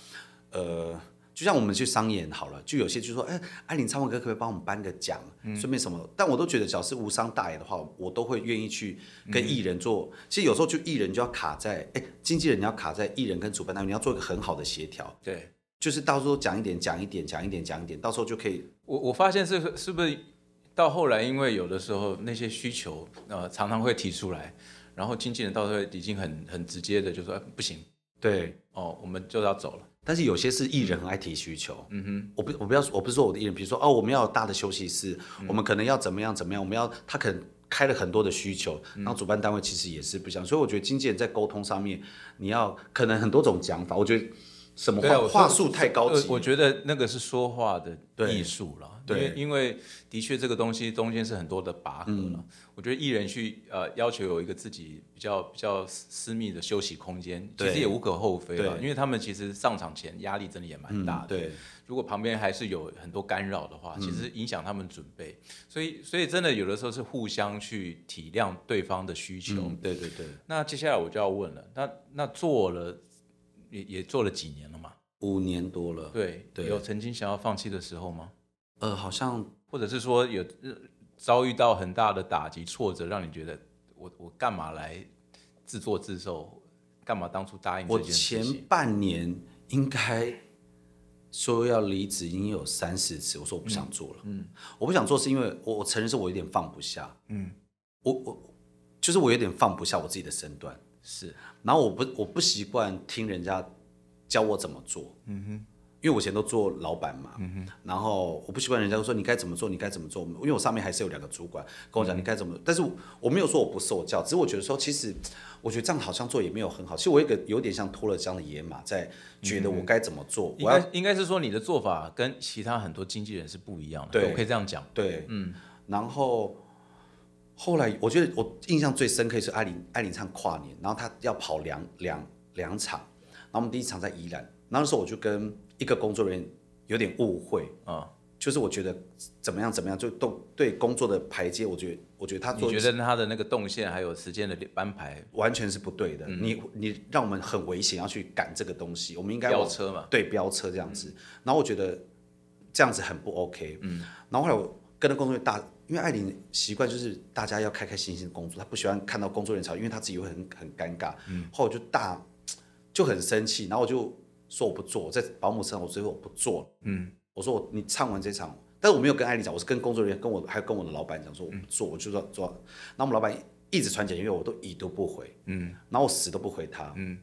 呃。就像我们去商演好了，就有些就说，哎，艾琳唱完歌可不可以帮我们颁个奖，顺便什么？但我都觉得，只要是无伤大雅的话，我都会愿意去跟艺人做。其实有时候就艺人就要卡在，哎，经纪人你要卡在艺人跟主办单位，你要做一个很好的协调，对。就是到时候讲一点，讲一点，讲一点，讲一点，到时候就可以。我我发现是是不是到后来，因为有的时候那些需求呃常常会提出来，然后经纪人到时候已经很很直接的就说、哎不行对，哦，我们就要走了。但是有些是艺人很爱提需求，嗯哼，我不我不要我不是说我的艺人，比如说哦，我们要有大的休息室，我们可能要怎么样怎么样，我们要他可能开了很多的需求，然后主办单位其实也是不想，所以我觉得经纪人在沟通上面，你要可能很多种讲法，我觉得什么话话术太高级，呃我觉得那个是说话的艺术了，因对为因为的确这个东西中间是很多的拔河了。我觉得艺人去呃要求有一个自己比较比较私私密的休息空间，其实也无可厚非了，因为他们其实上场前压力真的也蛮大的。嗯对，如果旁边还是有很多干扰的话，其实影响他们准备。所以所以真的有的时候是互相去体谅对方的需求。嗯，对对对，那接下来我就要问了，那那做了也也做了几年了嘛？五年多了，对，对有曾经想要放弃的时候吗？呃，好像或者是说有呃遭遇到很大的打击挫折，让你觉得我我干嘛来自作自受？干嘛当初答应这我件事前？半年应该说要离职已经有三四次，我说我不想做了。嗯，我不想做是因为我我承认是我有点放不下。嗯，我我就是我有点放不下我自己的身段，是然后我不我不习惯听人家教我怎么做。嗯哼。因为我以前都做老板嘛，然后我不习惯人家说你该怎么做，你该怎么做。因为我上面还是有两个主管跟我讲你该怎么，但是我我没有说我不受教，只是我觉得说其实我觉得这样好像做也没有很好。其实我有一个有点像脱了缰的野马，在觉得我该怎么做，应我要该应该是说你的做法跟其他很多经纪人是不一样的，对我可以这样讲。对，嗯，然后后来我觉得我印象最深刻是艾琳艾琳唱跨年，然后她要跑两两两场，然后我们第一场在宜兰，然后那时候我就跟一个工作人员有点误会，啊，就是我觉得怎么样怎么样，就动对工作的排接，我觉得我觉得他做你觉得他的那个动线还有时间的安排完全是不对的。嗯你你让我们很危险要去赶这个东西，我们应该往飙车嘛？对飙车这样子。然后我觉得这样子很不 OK。嗯。然后后来我跟着工作人员大，因为艾琳习惯就是大家要开开心心的工作，她不喜欢看到工作人员吵，因为她自己会很很尴尬。嗯。后来我就大就很生气，然后我就说我不做，我在保姆车上我最后我不做了。嗯。我说我你唱完这场，但是我没有跟艾丽讲，我是跟工作人员跟我还有跟我的老板讲说我不做，我就说做。然后我们老板一直传简讯，我都已读不回。嗯。然后我死都不回他。嗯。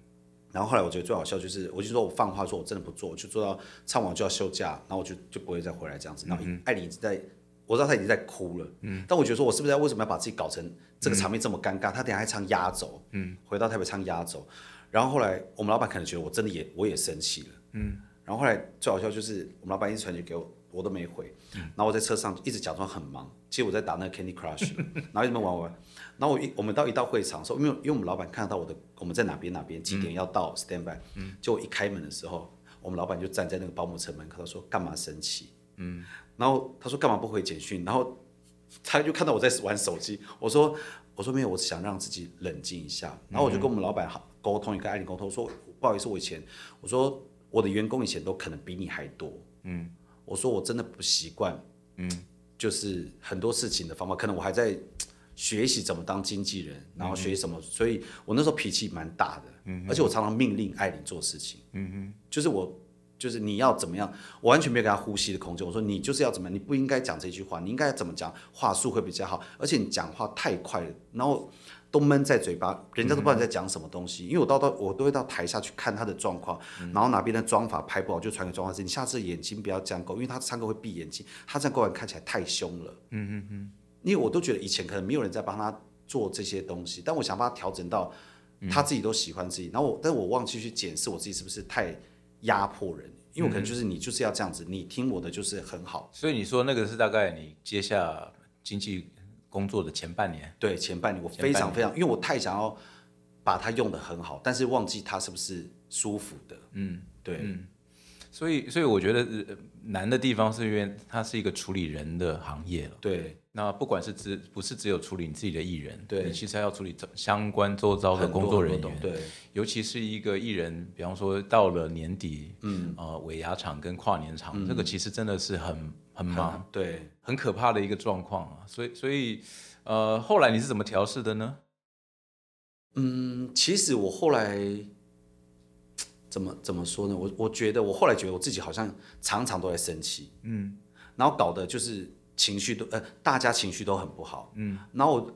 然后后来我觉得最好笑就是，我就说我放话说我真的不做，我就做到唱完就要休假，然后我就就不会再回来这样子。然后艾丽一直在，我知道她已经在哭了，嗯，但我觉得说我是不是要为什么要把自己搞成这个场面这么尴尬？她等一下还唱压轴，嗯，回到台北唱压轴。然后后来我们老板可能觉得我真的也我也生气了，嗯，然后后来最好笑就是我们老板一直传讯给我，我都没回，然后我在车上一直假装很忙，其实我在打那个 Candy Crush，然后一直玩玩玩。然后我一我们到一到会场的时候，因为因为我们老板看得到我的我们在哪边哪边几点要到 stand by，嗯，结果一开门的时候，我们老板就站在那个保姆车门口，他说干嘛生气？嗯，然后他说干嘛不回简讯？然后他就看到我在玩手机，我说我说没有，我想让自己冷静一下。然后我就跟我们老板好沟通，也跟艾琳沟通，说不好意思，我以前我说我的员工以前都可能比你还多，嗯，我说我真的不习惯，嗯，就是很多事情的方法，可能我还在学习怎么当经纪人，然后学习什么，所以我那时候脾气蛮大的，嗯，而且我常常命令艾琳做事情，嗯哼，就是我。就是你要怎么样，我完全没有给他呼吸的空间。我说你就是要怎么样，你不应该讲这句话，你应该怎么讲，话术会比较好。而且你讲话太快了，然后都闷在嘴巴，人家都不知道你在讲什么东西。因为我到到我都会到台下去看他的状况，然后哪边的妆法拍不好就传给妆发师，你下次眼睛不要这样勾，因为他唱歌会闭眼睛，他这样勾完看起来太凶了。嗯嗯嗯。因为我都觉得以前可能没有人在帮他做这些东西，但我想把他调整到他自己都喜欢自己。然后我，但是我忘记去检视我自己是不是太压迫人。因为我可能就是你就是要这样子，你听我的就是很好。所以你说那个是大概你接下经纪工作的前半年，对，前半年我非常非常，因为我太想要把它用的很好，但是忘记它是不是舒服的。嗯，对。嗯，所以所以我觉得呃难的地方是因为它是一个处理人的行业了。对，那不管是只不是只有处理你自己的艺人，对你其实还要处理相关周遭的工作人员。对，尤其是一个艺人，比方说到了年底，嗯，呃，尾牙场跟跨年场，这个其实真的是很很忙，对，很可怕的一个状况啊。所以，所以，呃，后来你是怎么调试的呢？嗯，其实我后来怎么怎么说呢？我我觉得我后来觉得我自己好像常常都在生气，嗯，然后搞得就是情绪都呃，大家情绪都很不好，嗯，然后我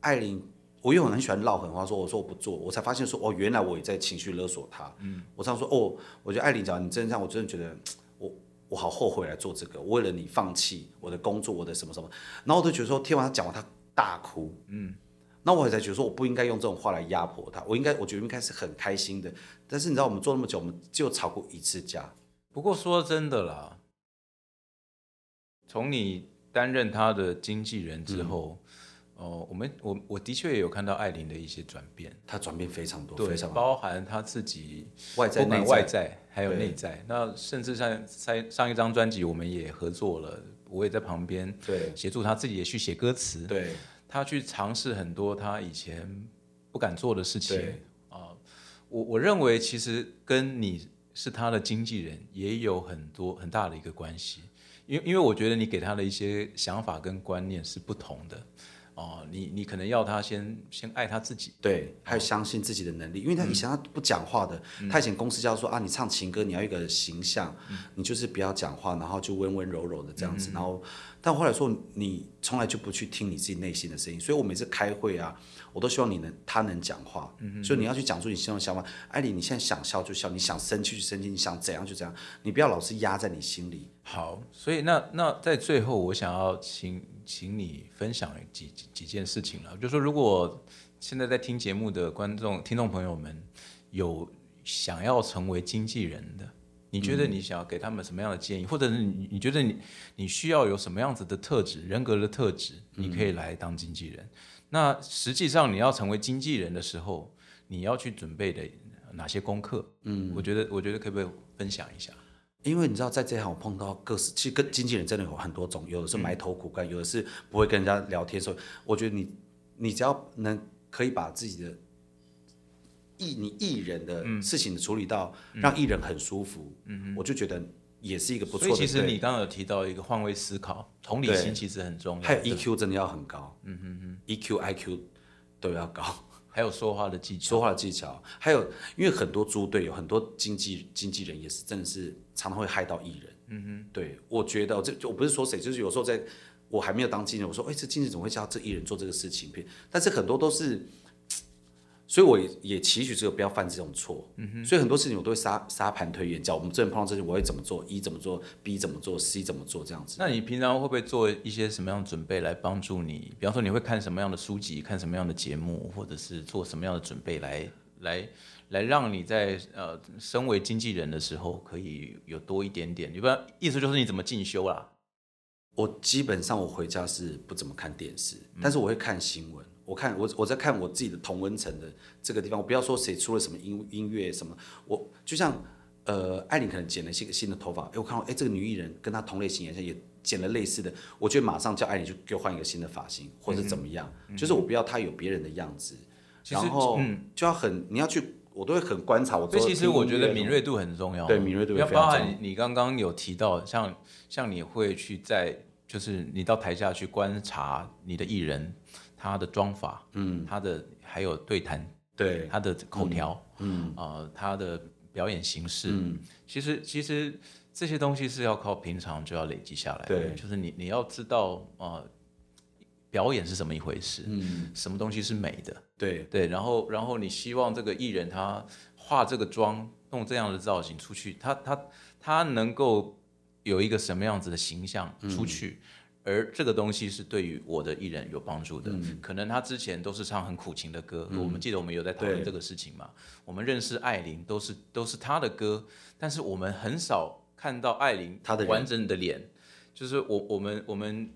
艾琳，我又很喜欢唠狠话，说我说我不做，我才发现说哦，原来我也在情绪勒索他，嗯，我常说哦，我觉得艾琳讲你真的这样，我真的觉得我我好后悔来做这个，为了你放弃我的工作，我的什么什么，然后我都觉得说听完他讲完，他大哭，嗯。那我才觉得说，我不应该用这种话来压迫他，我应该，我觉得应该是很开心的。但是你知道，我们做那么久，我们就吵过一次架。不过说真的啦，从你担任他的经纪人之后，哦、我们我我的确也有看到艾琳的一些转变，她转变非常多，对非，常包含她自己外在内外在还有内在，那甚至像上上一张专辑，我们也合作了，我也在旁边对协助她自己也去写歌词，对。她去尝试很多她以前不敢做的事情对。啊、我我认为其实跟你是她的经纪人也有很多很大的一个关系，因为因为我觉得你给她的一些想法跟观念是不同的哦、你你可能要他先先爱他自己，对，还有相信自己的能力，因为他以前他不讲话的，他以前公司叫说啊，你唱情歌你要一个形象，你就是不要讲话，然后就温温柔柔的这样子，然后但后来说你从来就不去听你自己内心的声音，所以我每次开会啊，我都希望你能他能讲话，所以你要去讲出你心中的想法。艾莉，你现在想笑就笑，你想生气就生气，你想怎样就怎样，你不要老是压在你心里。好，所以那那在最后，我想要请请你分享几几几件事情了，就说如果现在在听节目的观众听众朋友们有想要成为经纪人的，你觉得你想要给他们什么样的建议，或者是你你觉得你你需要有什么样子的特质，人格的特质，你可以来当经纪人。那实际上你要成为经纪人的时候，你要去准备的哪些功课？嗯，我觉得我觉得可不可以分享一下？因为你知道，在这行我碰到各式，其实跟经纪人真的有很多种，有的是埋头苦干，有的是不会跟人家聊天，所以我觉得你你只要能可以把自己的艺你艺人的事情处理到让艺人很舒服，我就觉得也是一个不错的。所以其实你刚刚有提到一个换位思考，同理心其实很重要。还有 EQ 真的要很高，嗯嗯嗯，EQ、IQ 都要高。还有说话的技巧。说话的技巧，还有因为很多猪队友，很多经纪经纪人也是真的是常常会害到艺人。嗯哼，对，我觉得这就我不是说谁，就是有时候在我还没有当经纪人，我说哎，这经纪人怎么会叫这艺人做这个事情？但是很多都是，所以我也也期许这个不要犯这种错。嗯哼，所以很多事情我都会沙沙盘推演，叫我们真的碰到这些，我会怎么做一怎么做？B 怎么做？C 怎么做？这样子。那你平常会不会做一些什么样的准备来帮助你？比方说你会看什么样的书籍，看什么样的节目，或者是做什么样的准备来来来让你在呃身为经纪人的时候可以有多一点点？你不要意思就是你怎么进修啦？我基本上我回家是不怎么看电视，但是我会看新闻。我看我我在看我自己的同温层的这个地方，我不要说谁出了什么音音乐什么，我就像呃艾琳可能剪了一个新的头发，哎我看到哎这个女艺人跟她同类型颜色也剪了类似的，我就马上叫艾琳去给我换一个新的发型或者怎么样，就是我不要她有别人的样子，然后嗯就要很你要去，我都会很观察我所以。其实我觉得敏锐度很重要。对敏锐度不要包含你刚刚有提到，像像你会去在就是你到台下去观察你的艺人他的妆法，嗯，他的还有对谈，对。他的口条，嗯，啊、他的表演形式，嗯，其实其实这些东西是要靠平常就要累积下来的，对。就是你你要知道啊，表演是怎么一回事，嗯，什么东西是美的，对。对，然后然后你希望这个艺人他化这个妆，弄这样的造型出去，他他他能够有一个什么样子的形象出去，而这个东西是对于我的艺人有帮助的。可能他之前都是唱很苦情的歌，我们记得我们有在讨论这个事情嘛。我们认识艾琳都是都是他的歌，但是我们很少看到艾琳她的完整的脸，就是我我们我们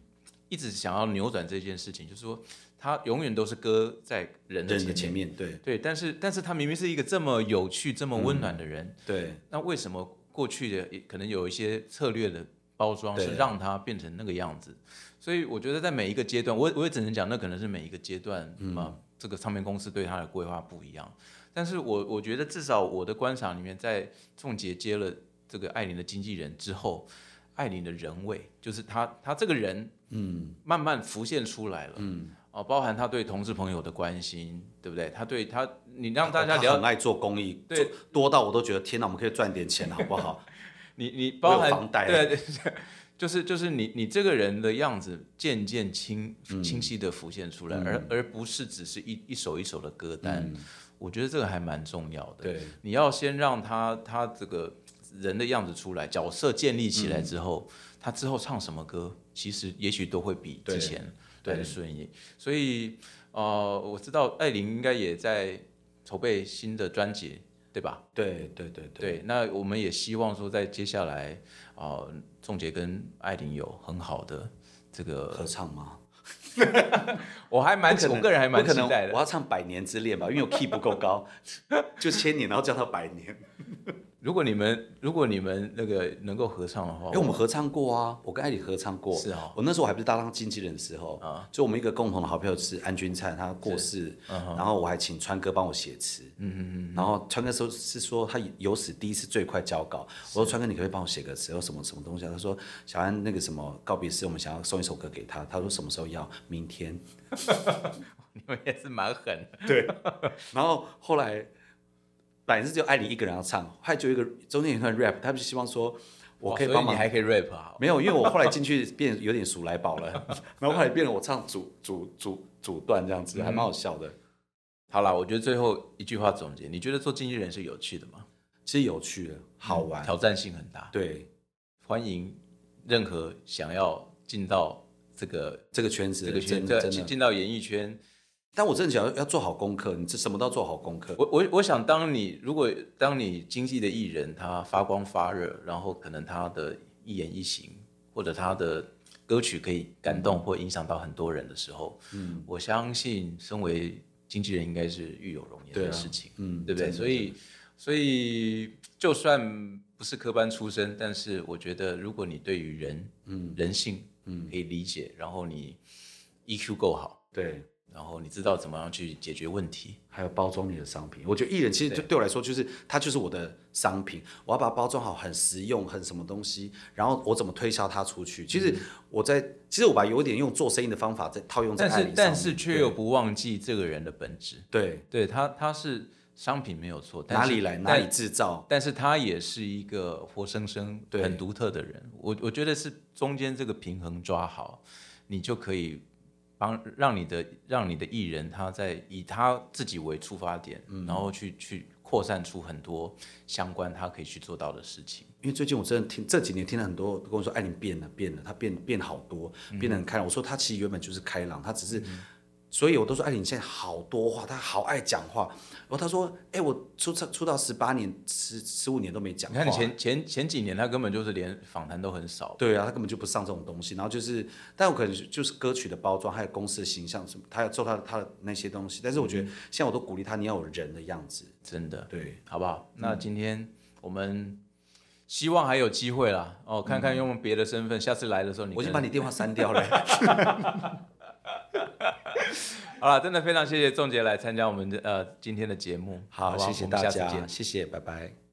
一直想要扭转这件事情，就是说他永远都是歌在人的人前面。的前面，对对，但是但是他明明是一个这么有趣、这么温暖的人，对那为什么过去的可能有一些策略的包装是让它变成那个样子？所以我觉得在每一个阶段，我我也只能讲，那可能是每一个阶段啊、这个唱片公司对他的规划不一样。但是我我觉得至少我的观察里面，在仲杰接了这个艾琳的经纪人之后，艾琳的人味，就是他他这个人，嗯，慢慢浮现出来了，嗯，哦，包含他对同事朋友的关心，对不对？他对他，你让大家了他很爱做公益，对做多到我都觉得天哪，我们可以赚点钱，好不好？你你包含房贷对对，对 就是就是你你这个人的样子渐渐清嗯清晰的浮现出来，而而不是只是一一首一首的歌单。我觉得这个还蛮重要的。嗯对，你要先让他他这个人的样子出来，角色建立起来之后，他之后唱什么歌，其实也许都会比之前对来的顺意。所以呃，我知道艾琳应该也在筹备新的专辑，对吧？对对对对，对，那我们也希望说，在接下来啊，呃仲杰跟艾琳有很好的这个，合唱吗？我还蛮我个人还蛮期待的。我要唱《百年之恋》吧，因为我 key 不够高，就千年，然后叫到百年。如果你们如果你们那个能够合唱的话，哎，我们合唱过啊，我跟艾里合唱过。是哦我那时候还不是搭档经纪人的时候啊，就我们一个共同的好朋友是安君灿，他过世，然后我还请川哥帮我写词，嗯嗯嗯，然后川哥说是说他有史第一次最快交稿，我说川哥你可以帮我写个词，有什么什么东西啊？他说小安那个什么告别式，我们想要送一首歌给他，他说什么时候要？明天。你们也是蛮狠的。然后后来本来是只有艾琳一个人要唱，后来就有一个中间有一段 rap，他们希望说我可以帮忙你还可以 rap 啊？没有，因为我后来进去变有点数来宝了，然后后来变了我唱主主主主段这样子，还蛮好笑的。好啦，我觉得最后一句话总结，你觉得做经纪人是有趣的吗？其实有趣的，好玩，挑战性很大，对欢迎任何想要进到这个这个圈子这个圈，对，真的真的。进进到演艺圈，但我真的想要要做好功课，你这什么都要做好功课。我我我想，当你如果当你经纪的艺人他发光发热，然后可能他的一言一行或者他的歌曲可以感动或影响到很多人的时候，嗯，我相信身为经纪人应该是育有容颜的事情，嗯对不对？所以所以就算不是科班出身，但是我觉得如果你对于人，嗯，人性，嗯，可以理解，然后你 EQ 够好，对，然后你知道怎么样去解决问题，还有包装你的商品。我觉得艺人其实就对。我来说，就是他就是我的商品，我要把它包装好，很实用，很什么东西，然后我怎么推销它出去。其实我在，其实我把有点用做生意的方法在套用在但是但是却又不忘记这个人的本质，对。对他他是商品没有错，哪里来哪里制造，但是他也是一个活生生、对。很独特的人。我我觉得是中间这个平衡抓好，你就可以帮让你的让你的艺人他在以他自己为出发点，嗯然后去去扩散出很多相关他可以去做到的事情。因为最近我真的听这几年听了很多跟我说，哎，你变了变了，他变变好多，变得很开朗。我说他其实原本就是开朗，他只是。所以我都说，哎，你现在好多话，他好爱讲话。然后他说，哎，我出出出道十八年、十十五年都没讲话。你看你前前前几年他根本就是连访谈都很少，对啊，他根本就不上这种东西。然后就是，但我可能就是歌曲的包装，还有公司的形象什么，他要做他的他的那些东西。但是我觉得，现在我都鼓励他，你要有人的样子。真的。对，好不好？那今天我们希望还有机会啦，哦，看看用别的身份，下次来的时候你我已经把你电话删掉了。好了，真的非常谢谢仲杰来参加我们的呃今天的节目，好，谢谢大家。谢谢，拜拜。